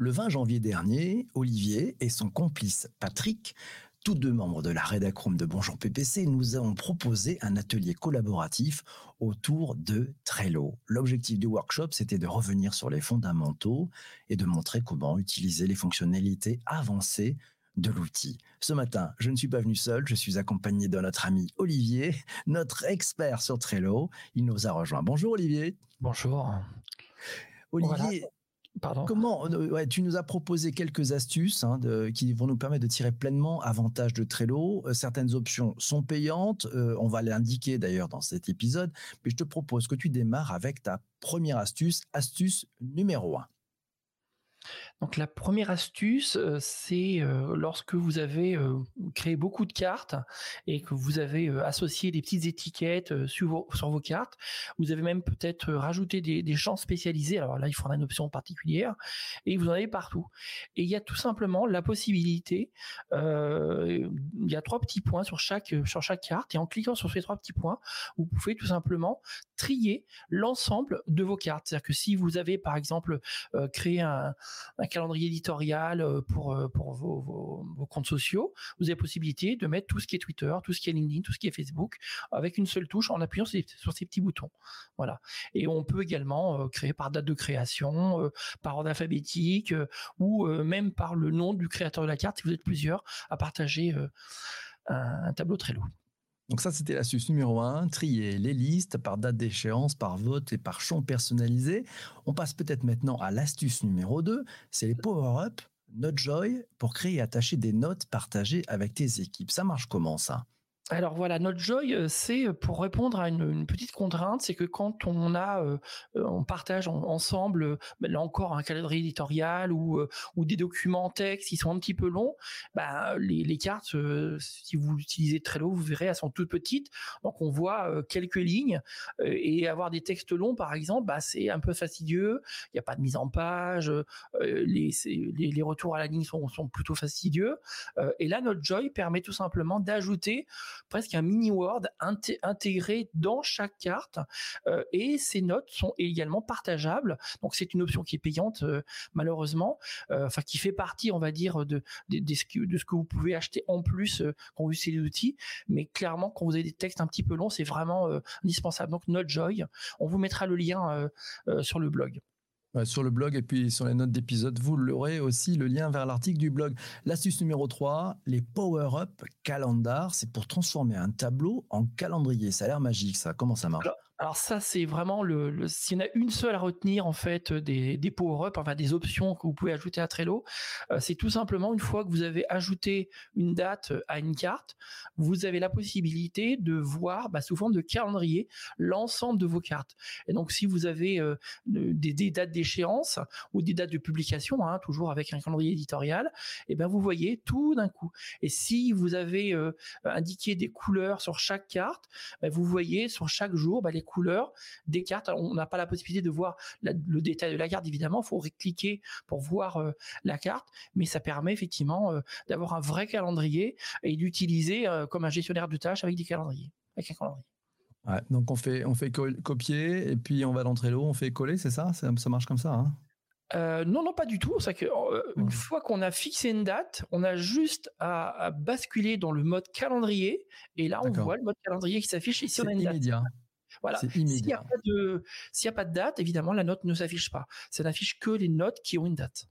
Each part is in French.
Le 20 janvier dernier, Olivier et son complice Patrick, tous deux membres de la rédacroom de Bonjour PPC, nous avons proposé un atelier collaboratif autour de Trello. L'objectif du workshop, c'était de revenir sur les fondamentaux et de montrer comment utiliser les fonctionnalités avancées de l'outil. Ce matin, je ne suis pas venu seul, je suis accompagné de notre ami Olivier, notre expert sur Trello. Il nous a rejoint. Bonjour Olivier. Bonjour. Olivier, Comment euh, Tu nous as proposé quelques astuces hein, qui vont nous permettre de tirer pleinement avantage de Trello. Euh, certaines options sont payantes. Euh, on va l'indiquer d'ailleurs dans cet épisode. Mais je te propose que tu démarres avec ta première astuce, astuce numéro 1. Donc la première astuce, c'est lorsque vous avez créé beaucoup de cartes et que vous avez associé des petites étiquettes sur vos, cartes, vous avez même peut-être rajouté des, champs spécialisés. Alors là, il faudra une option particulière et vous en avez partout. Et il y a tout simplement la possibilité, il y a trois petits points sur chaque carte et en cliquant sur ces trois petits points, vous pouvez tout simplement trier l'ensemble de vos cartes. C'est-à-dire que si vous avez par exemple créé un calendrier éditorial euh, pour euh, vos, comptes sociaux, vous avez la possibilité de mettre tout ce qui est Twitter, tout ce qui est LinkedIn, tout ce qui est Facebook avec une seule touche en appuyant sur, ces petits boutons. Voilà. Et on peut également euh, créer par date de création, par ordre alphabétique ou même par le nom du créateur de la carte si vous êtes plusieurs à partager un, un tableau Trello. Donc ça, c'était l'astuce numéro un, trier les listes par date d'échéance, par vote et par champ personnalisé. On passe peut-être maintenant à l'astuce numéro 2, c'est les power-up, Notejoy, pour créer et attacher des notes partagées avec tes équipes. Ça marche comment ça? Alors voilà, notre joy, euh, c'est pour répondre à une, petite contrainte, c'est que quand on a, euh, euh, on partage ensemble, ben là encore un calendrier éditorial ou ou des documents texte qui sont un petit peu longs, bah les, cartes, si vous utilisez Trello, vous verrez, elles sont toutes petites, donc on voit quelques lignes et avoir des textes longs, par exemple, bah c'est un peu fastidieux. Il n'y a pas de mise en page, les retours à la ligne sont sont plutôt fastidieux. et là, notre joy permet tout simplement d'ajouter presque un mini Word intégré dans chaque carte euh, et ces notes sont également partageables. Donc c'est une option qui est payante euh, malheureusement, euh, enfin qui fait partie, on va dire, de, de, ce que, vous pouvez acheter en plus quand vous utilisez les outils. Mais clairement, quand vous avez des textes un petit peu longs, c'est vraiment indispensable. Donc Notejoy, on vous mettra le lien sur le blog sur le blog et puis sur les notes d'épisode, vous l'aurez aussi le lien vers l'article du blog. L'astuce numéro 3, les power-up calendar, c'est pour transformer un tableau en calendrier. Ça a l'air magique ça. Comment ça marche? Ça, c'est vraiment le, s'il y en a une seule à retenir en fait des, des power-up, enfin des options que vous pouvez ajouter à Trello, euh, c'est tout simplement une fois que vous avez ajouté une date à une carte, vous avez la possibilité de voir bah, sous forme de calendrier l'ensemble de vos cartes. Et donc si vous avez euh, des, des, dates d'échéance ou des dates de publication, hein, toujours avec un calendrier éditorial, et eh ben vous voyez tout d'un coup. Et si vous avez euh, indiqué des couleurs sur chaque carte, ben, vous voyez sur chaque jour bah, les couleurs des cartes. on n'a pas la possibilité de voir le détail de la carte, évidemment. Il faut cliquer pour voir euh, la carte, mais ça permet effectivement euh, d'avoir un vrai calendrier et d'utiliser euh, comme un gestionnaire de tâches avec des calendriers, avec un calendrier. donc on fait on fait copier et puis on va dans Trello, on fait coller, c'est ça, ça, marche comme ça. Hein? Non, non, pas du tout. C'est que une fois qu'on a fixé une date, on a juste à, basculer dans le mode calendrier et là on voit le mode calendrier qui s'affiche ici une immédiat. Voilà. S'il n'y a pas de, a pas de date, évidemment, la note ne s'affiche pas. Ça n'affiche que les notes qui ont une date.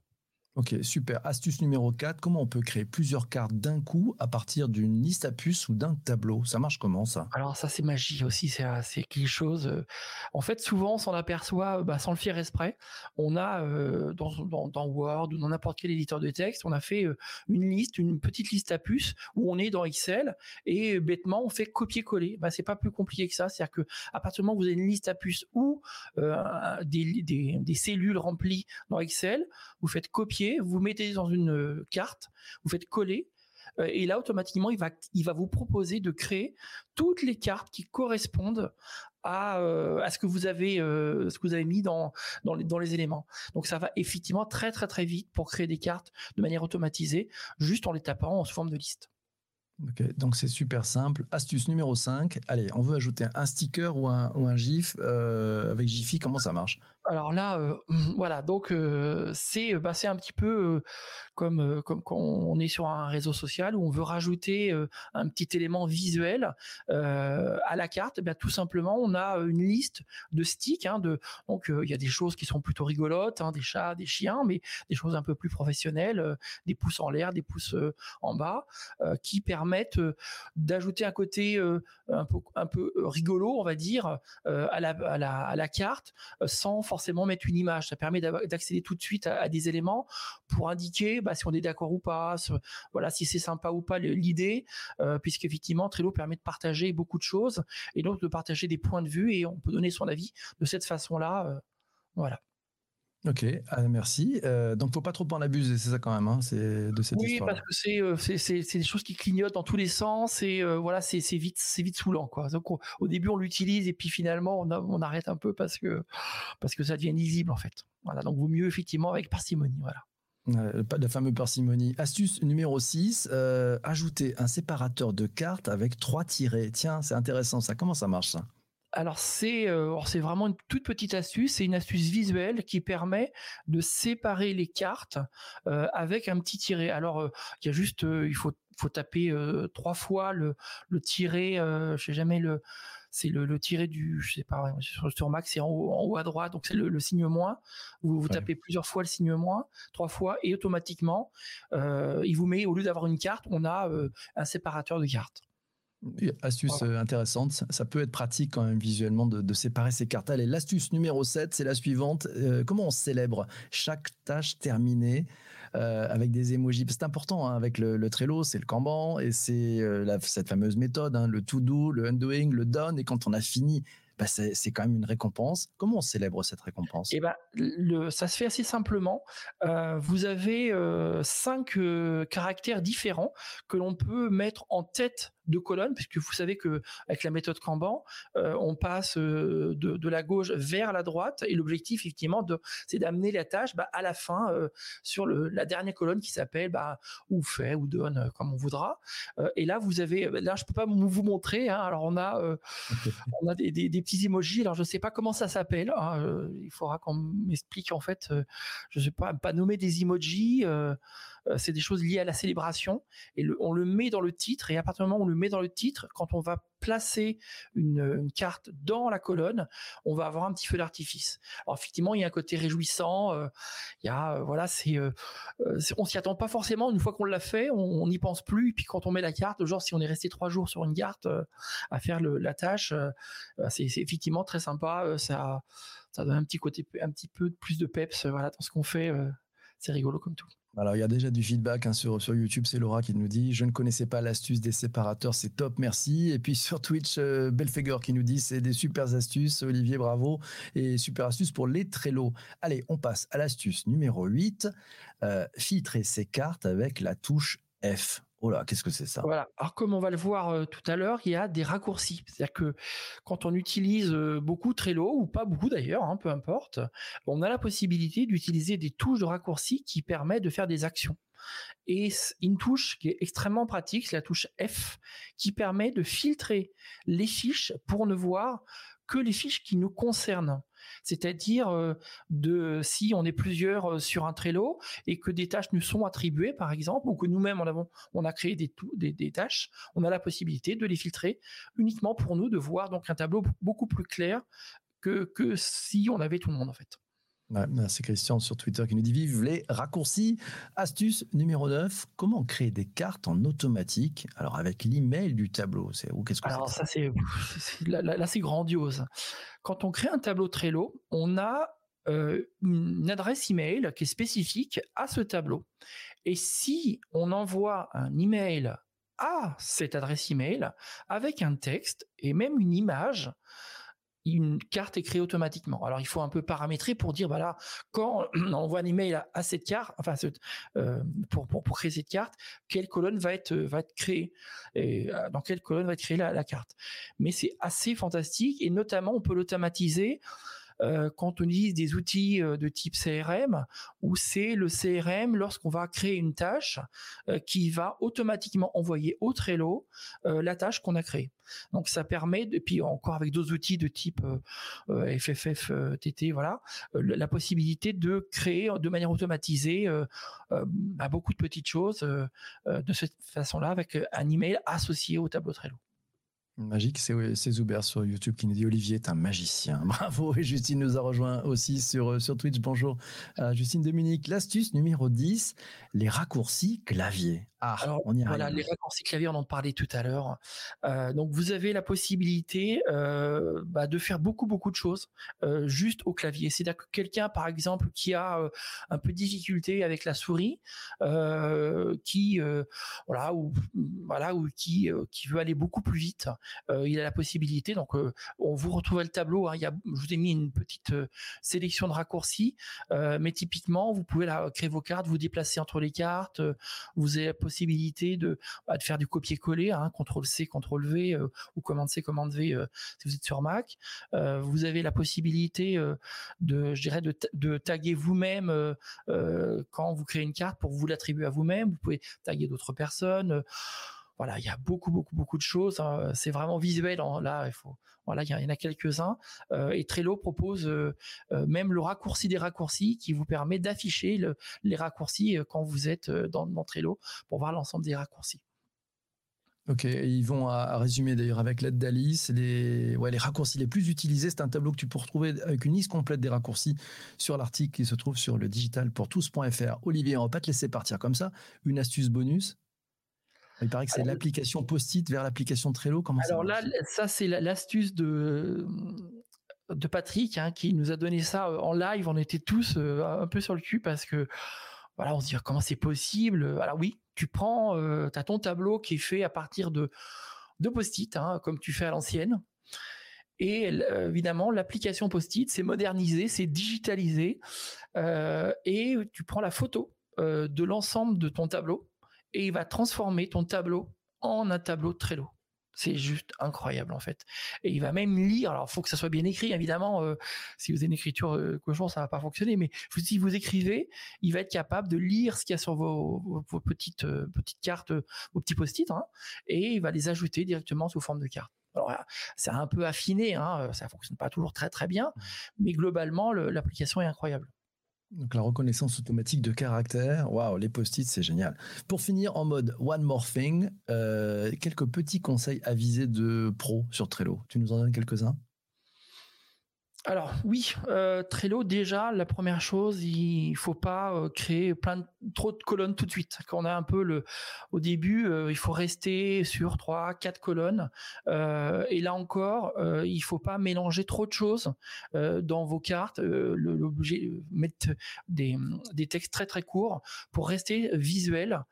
Ok, super. Astuce numéro 4, comment on peut créer plusieurs cartes d'un coup à partir d'une liste à puces ou d'un tableau? Ça marche comment ça? Alors ça c'est magie aussi, c'est quelque chose. Euh, en fait, souvent on s'en aperçoit bah, sans le faire exprès. On a euh, dans, dans, Word ou dans n'importe quel éditeur de texte, on a fait euh, une liste, une petite liste à puces où on est dans Excel et bêtement on fait copier-coller. Bah, c'est pas plus compliqué que ça. C'est-à-dire que à partir du moment où vous avez une liste à puces ou des, des, des cellules remplies dans Excel, vous faites copier vous mettez dans une euh, carte, vous faites coller, euh, et là automatiquement il va il va vous proposer de créer toutes les cartes qui correspondent à, euh, à ce que vous avez ce que vous avez mis dans dans les, dans les éléments. Donc ça va effectivement très très très vite pour créer des cartes de manière automatisée juste en les tapant en forme de liste. Donc c'est super simple. Astuce numéro 5. Allez, on veut ajouter un sticker ou un, ou un GIF avec Jiffy. Comment ça marche? Alors là, euh, voilà, donc euh, c'est bah, c'est un petit peu comme comme quand on est sur un réseau social où on veut rajouter un petit élément visuel à la carte. Eh tout simplement, on a une liste de sticks. Hein, de donc il y a des choses qui sont plutôt rigolotes, hein, des chats, des chiens, mais des choses un peu plus professionnelles, des pouces en l'air, des pouces en bas, qui permettent d'ajouter un côté un peu rigolo, on va dire, à la, à la à la carte sans forcément forcément mettre une image. Ça permet d'accéder tout de suite à, des éléments pour indiquer bah, si on est d'accord ou pas, voilà, si c'est sympa ou pas l'idée, euh, puisqu'effectivement Trello permet de partager beaucoup de choses et donc de partager des points de vue et on peut donner son avis de cette façon-là. Euh, voilà. Ok, ah, merci. Euh, donc, faut pas trop en abuser, c'est ça quand même, hein, c'est de cette oui, parce que c'est euh, c'est des choses qui clignotent dans tous les sens et euh, voilà, c'est vite c'est vite saoulant quoi. Donc, au début on l'utilise et puis finalement on, on, arrête un peu parce que parce que ça devient lisible en fait. Voilà, donc vaut mieux effectivement avec parcimonie, voilà. pas de fameux parcimonie. Astuce numéro 6, euh, ajouter un séparateur de cartes avec trois tirets. Tiens, c'est intéressant ça. Comment ça marche ça? Alors c'est euh, c'est vraiment une toute petite astuce, c'est une astuce visuelle qui permet de séparer les cartes euh, avec un petit tiret. Alors euh, il y a juste il faut faut taper trois fois le le tiret, je sais jamais le c'est le, le tiret du je sais pas sur, Mac c'est en haut, en haut à droite donc c'est le, signe moins. Vous, vous tapez plusieurs fois le signe moins, trois fois et automatiquement il vous met au lieu d'avoir une carte, on a un séparateur de cartes. Astuce euh, intéressante, ça peut être pratique quand même visuellement de, séparer ces cartes. Allez, l'astuce numéro 7, c'est la suivante. Euh, comment on célèbre chaque tâche terminée euh, avec des emojis C'est important hein, avec le, Trello, c'est le Kanban et c'est cette fameuse méthode, hein, le to-do, le undoing, le done. Et quand on a fini bah, c'est quand même une récompense. Comment on célèbre cette récompense? Eh ben, ça se fait assez simplement. Vous avez cinq caractères différents que l'on peut mettre en tête de colonne, puisque vous savez que avec la méthode Kanban, on passe de, la gauche vers la droite, et l'objectif effectivement, c'est d'amener la tâche bah, à la fin sur le, la dernière colonne qui s'appelle bah, ou fait ou donne, comme on voudra. et là, vous avez, là, je peux pas vous montrer. Hein, alors on a, on a des, des petits emojis. Alors je sais pas comment ça s'appelle. Hein, euh, il faudra qu'on m'explique en fait. Euh, je sais pas, pas nommer des emojis. Euh, c'est des choses liées à la célébration et on le met dans le titre et à partir du moment où on le met dans le titre, quand on va placer une, carte dans la colonne, on va avoir un petit feu d'artifice. Alors effectivement, il y a un côté réjouissant. il y a voilà, c'est on s'y attend pas forcément. Une fois qu'on l'a fait, on n'y pense plus. Et puis quand on met la carte, genre si on est resté trois jours sur une carte à faire la tâche, c'est effectivement très sympa. Euh, ça, ça donne un petit côté, un petit peu plus de peps euh, voilà, dans ce qu'on fait. Euh, c'est rigolo comme tout. Alors, il y a déjà du feedback hein, sur, sur YouTube. C'est Laura qui nous dit Je ne connaissais pas l'astuce des séparateurs, c'est top, merci. Et puis sur Twitch, euh, qui nous dit C'est des super astuces. Olivier, bravo. Et super astuce pour les Trello. Allez, on passe à l'astuce numéro 8 filtrer ses cartes avec la touche F. Oh qu'est-ce que c'est ça? Voilà. Alors comme on va le voir tout à l'heure, il y a des raccourcis. C'est-à-dire que quand on utilise beaucoup Trello ou pas beaucoup d'ailleurs, hein, peu importe, on a la possibilité d'utiliser des touches de raccourcis qui permettent de faire des actions. Et une touche qui est extrêmement pratique, c'est la touche F, qui permet de filtrer les fiches pour ne voir que les fiches qui nous concernent. C'est-à-dire euh, de si on est plusieurs euh, sur un Trello et que des tâches nous sont attribuées, par exemple, ou que nous-mêmes on, a créé des, des, tâches, on a la possibilité de les filtrer uniquement pour nous, de voir donc un tableau beaucoup plus clair que, que si on avait tout le monde en fait. C'est Christian sur Twitter qui nous dit Vive les raccourcis. Astuce numéro 9 comment créer des cartes en automatique? Alors, avec l'email du tableau, c'est où qu'est-ce que Alors, ça, c'est là, c'est grandiose. Quand on crée un tableau Trello, on a euh, une adresse email qui est spécifique à ce tableau. Et si on envoie un email à cette adresse email avec un texte et même une image, une carte est créée automatiquement. Alors il faut un peu paramétrer pour dire voilà quand on envoie un email à, cette carte, enfin euh, pour, créer cette carte, quelle colonne va être créée euh, dans quelle colonne va être créée la, carte. Mais c'est assez fantastique et notamment on peut l'automatiser quand on utilise des outils de type CRM, où c'est le CRM lorsqu'on va créer une tâche qui va automatiquement envoyer au Trello la tâche qu'on a créée. Donc ça permet, et puis encore avec d'autres outils de type FFFTT, voilà, la possibilité de créer de manière automatisée bah, beaucoup de petites choses de cette façon-là avec un email associé au tableau Trello. Magique, c'est Zuber sur YouTube qui nous dit Olivier est un magicien. Bravo. Et Justine nous a rejoint aussi sur, euh, sur Twitch. Bonjour. Euh, Justine Dominique, l'astuce numéro 10, les raccourcis clavier. Ah, Alors, on y Voilà, les raccourcis clavier, on en parlait tout à l'heure. Euh, donc, vous avez la possibilité euh, bah, de faire beaucoup, beaucoup de choses juste au clavier. C'est-à-dire que quelqu'un, par exemple, qui a un peu de difficulté avec la souris, qui voilà ou voilà ou qui qui veut aller beaucoup plus vite, il a la possibilité. Donc, on vous retrouve le tableau. Hein, il y a, je vous ai mis une petite sélection de raccourcis, mais typiquement, vous pouvez créer vos cartes, vous déplacer entre les cartes. vous avez possibilité de, bah, de faire du copier-coller, hein, CTRL C, CTRL V euh, ou commande C, commande V euh, si vous êtes sur Mac. Euh, vous avez la possibilité de, je dirais, de taguer vous-même quand vous créez une carte pour vous l'attribuer à vous-même. Vous pouvez taguer d'autres personnes voilà, il y a beaucoup, beaucoup, beaucoup de choses. Hein. C'est vraiment visuel. Là, il faut, voilà, il y en a quelques-uns. Euh, et Trello propose euh, euh, même le raccourci des raccourcis qui vous permet d'afficher les raccourcis quand vous êtes dans, dans Trello pour voir l'ensemble des raccourcis. Ok, ils vont à, résumer d'ailleurs avec l'aide d'Alice les, raccourcis les plus utilisés. C'est un tableau que tu peux retrouver avec une liste complète des raccourcis sur l'article qui se trouve sur le digitalpourtous.fr. Olivier, on va pas te laisser partir comme ça. Une astuce bonus? Il paraît que c'est l'application Post-it vers l'application Trello. Comment alors là, ça c'est l'astuce de de Patrick hein, qui nous a donné ça euh, en live. On était tous euh, un peu sur le cul parce que voilà, on se dit ah, comment c'est possible? Alors oui, tu prends, euh, tu as ton tableau qui est fait à partir de de Post-it, hein, comme tu fais à l'ancienne. Et évidemment, l'application Post-it, c'est modernisé, c'est digitalisé, et tu prends la photo de l'ensemble de ton tableau et il va transformer ton tableau en un tableau Trello. C'est juste incroyable en fait. Et il va même lire. Alors, il faut que ça soit bien écrit, évidemment. Euh, si vous avez une écriture euh, cochon, ça va pas fonctionner. Mais si vous écrivez, il va être capable de lire ce qu'il y a sur vos, petites euh, petites cartes, vos petits post-it, hein, et il va les ajouter directement sous forme de carte. Alors, c'est un peu affiné, hein, ça fonctionne pas toujours très très bien, mais globalement, l'application est incroyable. Donc la reconnaissance automatique de caractère, waouh, les post-it, c'est génial. Pour finir en mode one more thing, euh, quelques petits conseils avisés de pro sur Trello. Tu nous en donnes quelques-uns? Alors oui, euh, Trello déjà la première chose, il faut pas euh, créer plein trop de colonnes tout de suite. Quand on a un peu le au début, euh, il faut rester sur trois, quatre colonnes. et là encore, il faut pas mélanger trop de choses dans vos cartes. L'objet mettre des, des textes très très courts pour rester visuel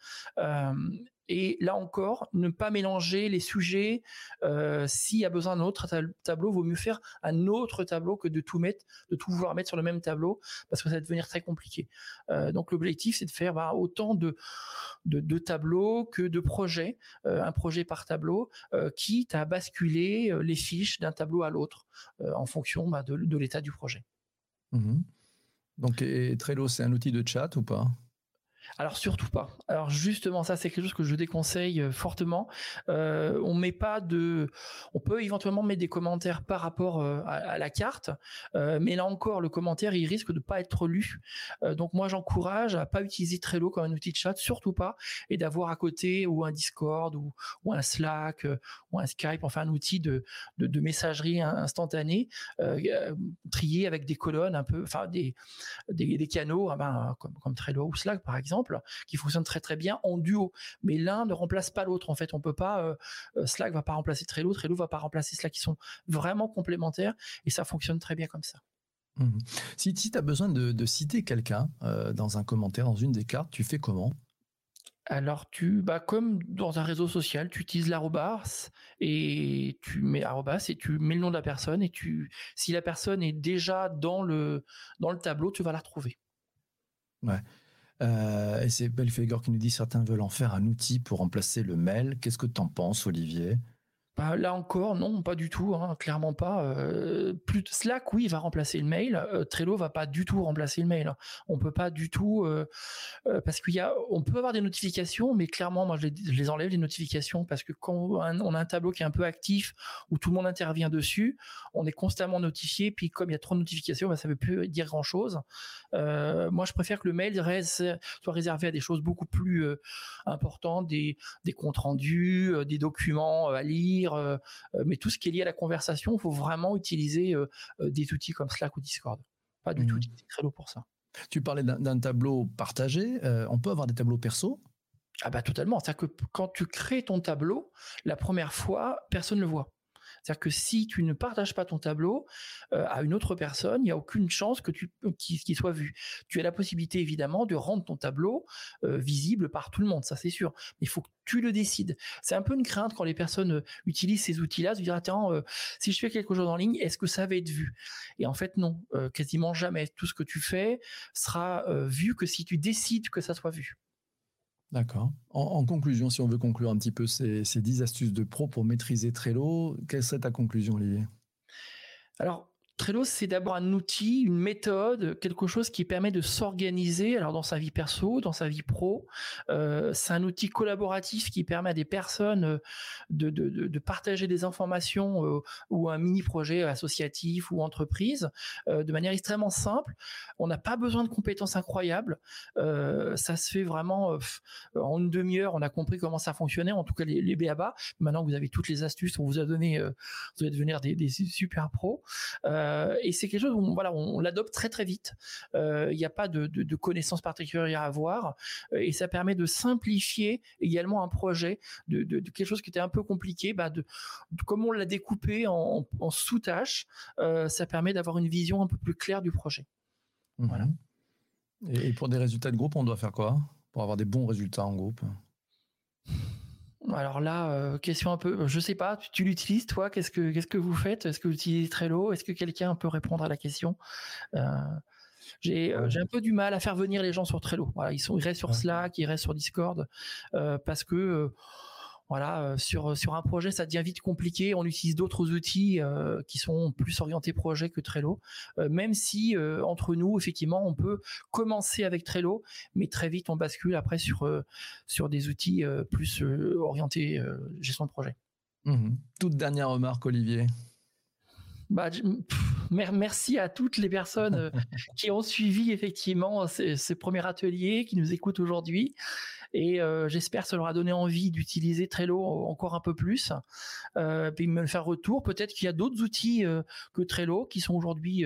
et là encore, ne pas mélanger les sujets. Euh, S'il y a besoin d'un autre tableau, vaut mieux faire un autre tableau que de tout mettre, de tout vouloir mettre sur le même tableau, parce que ça va devenir très compliqué. Euh, donc l'objectif, c'est de faire bah, autant de, tableaux que de projets, euh, un projet par tableau, quitte à basculer les fiches d'un tableau à l'autre en fonction bah, de, l'état du projet. Mmh donc Trello, c'est un outil de chat ou pas? Alors surtout pas. Alors justement, ça c'est quelque chose que je déconseille euh, fortement. Euh, on met pas de, on peut éventuellement mettre des commentaires par rapport euh, à, la carte, mais là encore, le commentaire il risque de pas être lu. donc moi j'encourage à pas utiliser Trello comme un outil de chat, surtout pas, et d'avoir à côté ou un Discord ou, un Slack ou un Skype, enfin un outil de, messagerie instantanée trié avec des colonnes un peu, enfin des canaux, ah ben, comme, comme Trello ou Slack par exemple qui fonctionne très très bien en duo. Mais l'un ne remplace pas l'autre. En fait, on peut pas. Euh, euh, Slack va pas remplacer Trello, Trello va pas remplacer Slack. Ils sont vraiment complémentaires et ça fonctionne très bien comme ça. Mmh. Si, tu as besoin de, citer quelqu'un euh, dans un commentaire, dans une des cartes, tu fais comment? Alors tu, bah comme dans un réseau social, tu utilises l'arrobas et tu mets arrobas et tu mets le nom de la personne et tu, si la personne est déjà dans le dans le tableau, tu vas la retrouver. Ouais. Euh, et c'est Belfegor qui nous dit certains veulent en faire un outil pour remplacer le mail. Qu'est-ce que tu en penses, Olivier? Bah, là encore, non, pas du tout, hein, clairement pas. Euh, Slack, oui, va remplacer le mail. Euh, Trello va pas du tout remplacer le mail. On peut pas du tout euh, parce qu'il peut avoir des notifications, mais clairement, moi, je les, enlève les notifications parce que quand on a un tableau qui est un peu actif où tout le monde intervient dessus, on est constamment notifié. Puis comme il y a trop de notifications, bah, ça veut plus dire grand chose. moi, je préfère que le mail soit réservé à des choses beaucoup plus importantes, des comptes rendus, des documents à lire euh, euh, mais tout ce qui est lié à la conversation, il faut vraiment utiliser euh, des outils comme Slack ou Discord. Pas du tout mmh. utiliser Trello pour ça. Tu parlais d'un tableau partagé. on peut avoir des tableaux perso? Ah bah totalement. C'est-à-dire que quand tu crées ton tableau, la première fois, personne ne le voit. C'est-à-dire que si tu ne partages pas ton tableau euh, à une autre personne, il n'y a aucune chance que tu qu'il soit vu. Tu as la possibilité évidemment de rendre ton tableau euh, visible par tout le monde, ça c'est sûr. Mais il faut que tu le décides. C'est un peu une crainte quand les personnes euh, utilisent ces outils-là, de dire attends, si je fais quelque chose en ligne, est-ce que ça va être vu? Et en fait non, quasiment jamais. Tout ce que tu fais sera vu que si tu décides que ça soit vu. D'accord. En, conclusion, si on veut conclure un petit peu ces, ces 10 astuces de pro pour maîtriser Trello, quelle serait ta conclusion, Olivier? Alors, Trello, c'est d'abord un outil, une méthode, quelque chose qui permet de s'organiser. Alors dans sa vie perso, dans sa vie pro, euh, c'est un outil collaboratif qui permet à des personnes euh, de, partager des informations euh, ou un mini projet associatif ou entreprise de manière extrêmement simple. On n'a pas besoin de compétences incroyables. Ça se fait vraiment en une demi-heure. On a compris comment ça fonctionnait, en tout cas les, les BABA. Maintenant, vous avez toutes les astuces. On vous a donné, vous allez devenir des, des super pros. Euh, et c'est quelque chose où on, voilà, on, l'adopte très très vite. Euh, il n'y a pas de, connaissances particulières à avoir euh, et ça permet de simplifier également un projet de, quelque chose qui était un peu compliqué. Bah de, comme on l'a découpé en, sous-tâches, ça permet d'avoir une vision un peu plus claire du projet. Mhm. Voilà. Et pour des résultats de groupe, on doit faire quoi? Pour avoir des bons résultats en groupe? Alors là, euh, question un peu, je sais pas, tu, l'utilises toi Qu'est-ce que qu'est-ce que vous faites? Est-ce que vous utilisez Trello? Est-ce que quelqu'un peut répondre à la question? Euh, j'ai un peu du mal à faire venir les gens sur Trello. Voilà, ils sont ils restent sur Slack, ils restent sur Discord parce que voilà, euh, sur sur un projet, ça devient vite compliqué. On utilise d'autres outils euh, qui sont plus orientés projet que Trello. Euh, même si entre nous, effectivement, on peut commencer avec Trello, mais très vite on bascule après sur sur des outils plus orientés gestion de projet. Mmh Toute dernière remarque, Olivier. Bah, merci à toutes les personnes qui ont suivi effectivement ces, ces premiers ateliers, qui nous écoutent aujourd'hui. Et euh, j'espère que ça leur a donné envie d'utiliser Trello encore un peu plus. Euh, puis me faire retour. Peut-être qu'il y a d'autres outils euh, que Trello qui sont aujourd'hui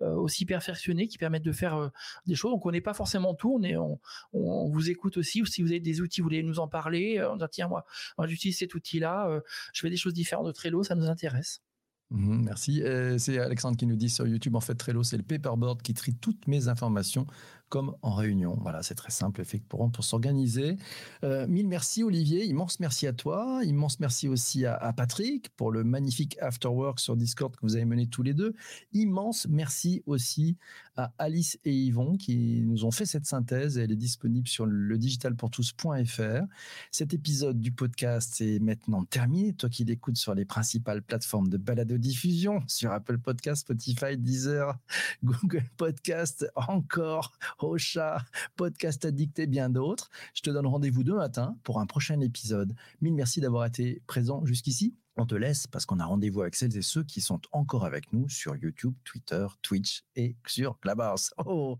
aussi perfectionnés, qui permettent de faire des choses. Donc on n'est pas forcément tout. On, on, vous écoute aussi. Ou si vous avez des outils, vous voulez nous en parler. on dit tiens moi, moi j'utilise cet outil-là. je fais des choses différentes de Trello. Ça nous intéresse. Mmh, merci. c'est Alexandre qui nous dit sur YouTube, en fait, Trello, c'est le paperboard qui trie toutes mes informations comme en réunion. Voilà, c'est très simple, effectivement, pour s'organiser. Euh, mille merci, Olivier. Immense merci à toi. Immense merci aussi à, Patrick pour le magnifique afterwork sur Discord que vous avez mené tous les deux. Immense merci aussi à Alice et Yvon qui nous ont fait cette synthèse. Elle est disponible sur le digitalpourtous.fr. Cet épisode du podcast est maintenant terminé. Toi qui l'écoutes sur les principales plateformes de balado-diffusion, sur Apple Podcast, Spotify, Deezer, Google Podcast, encore Rocha, Podcast Addict et bien d'autres. Je te donne rendez-vous demain matin pour un prochain épisode. Mille merci d'avoir été présent jusqu'ici. On te laisse parce qu'on a rendez-vous avec celles et ceux qui sont encore avec nous sur YouTube, Twitter, Twitch et sur Clubhouse. Oh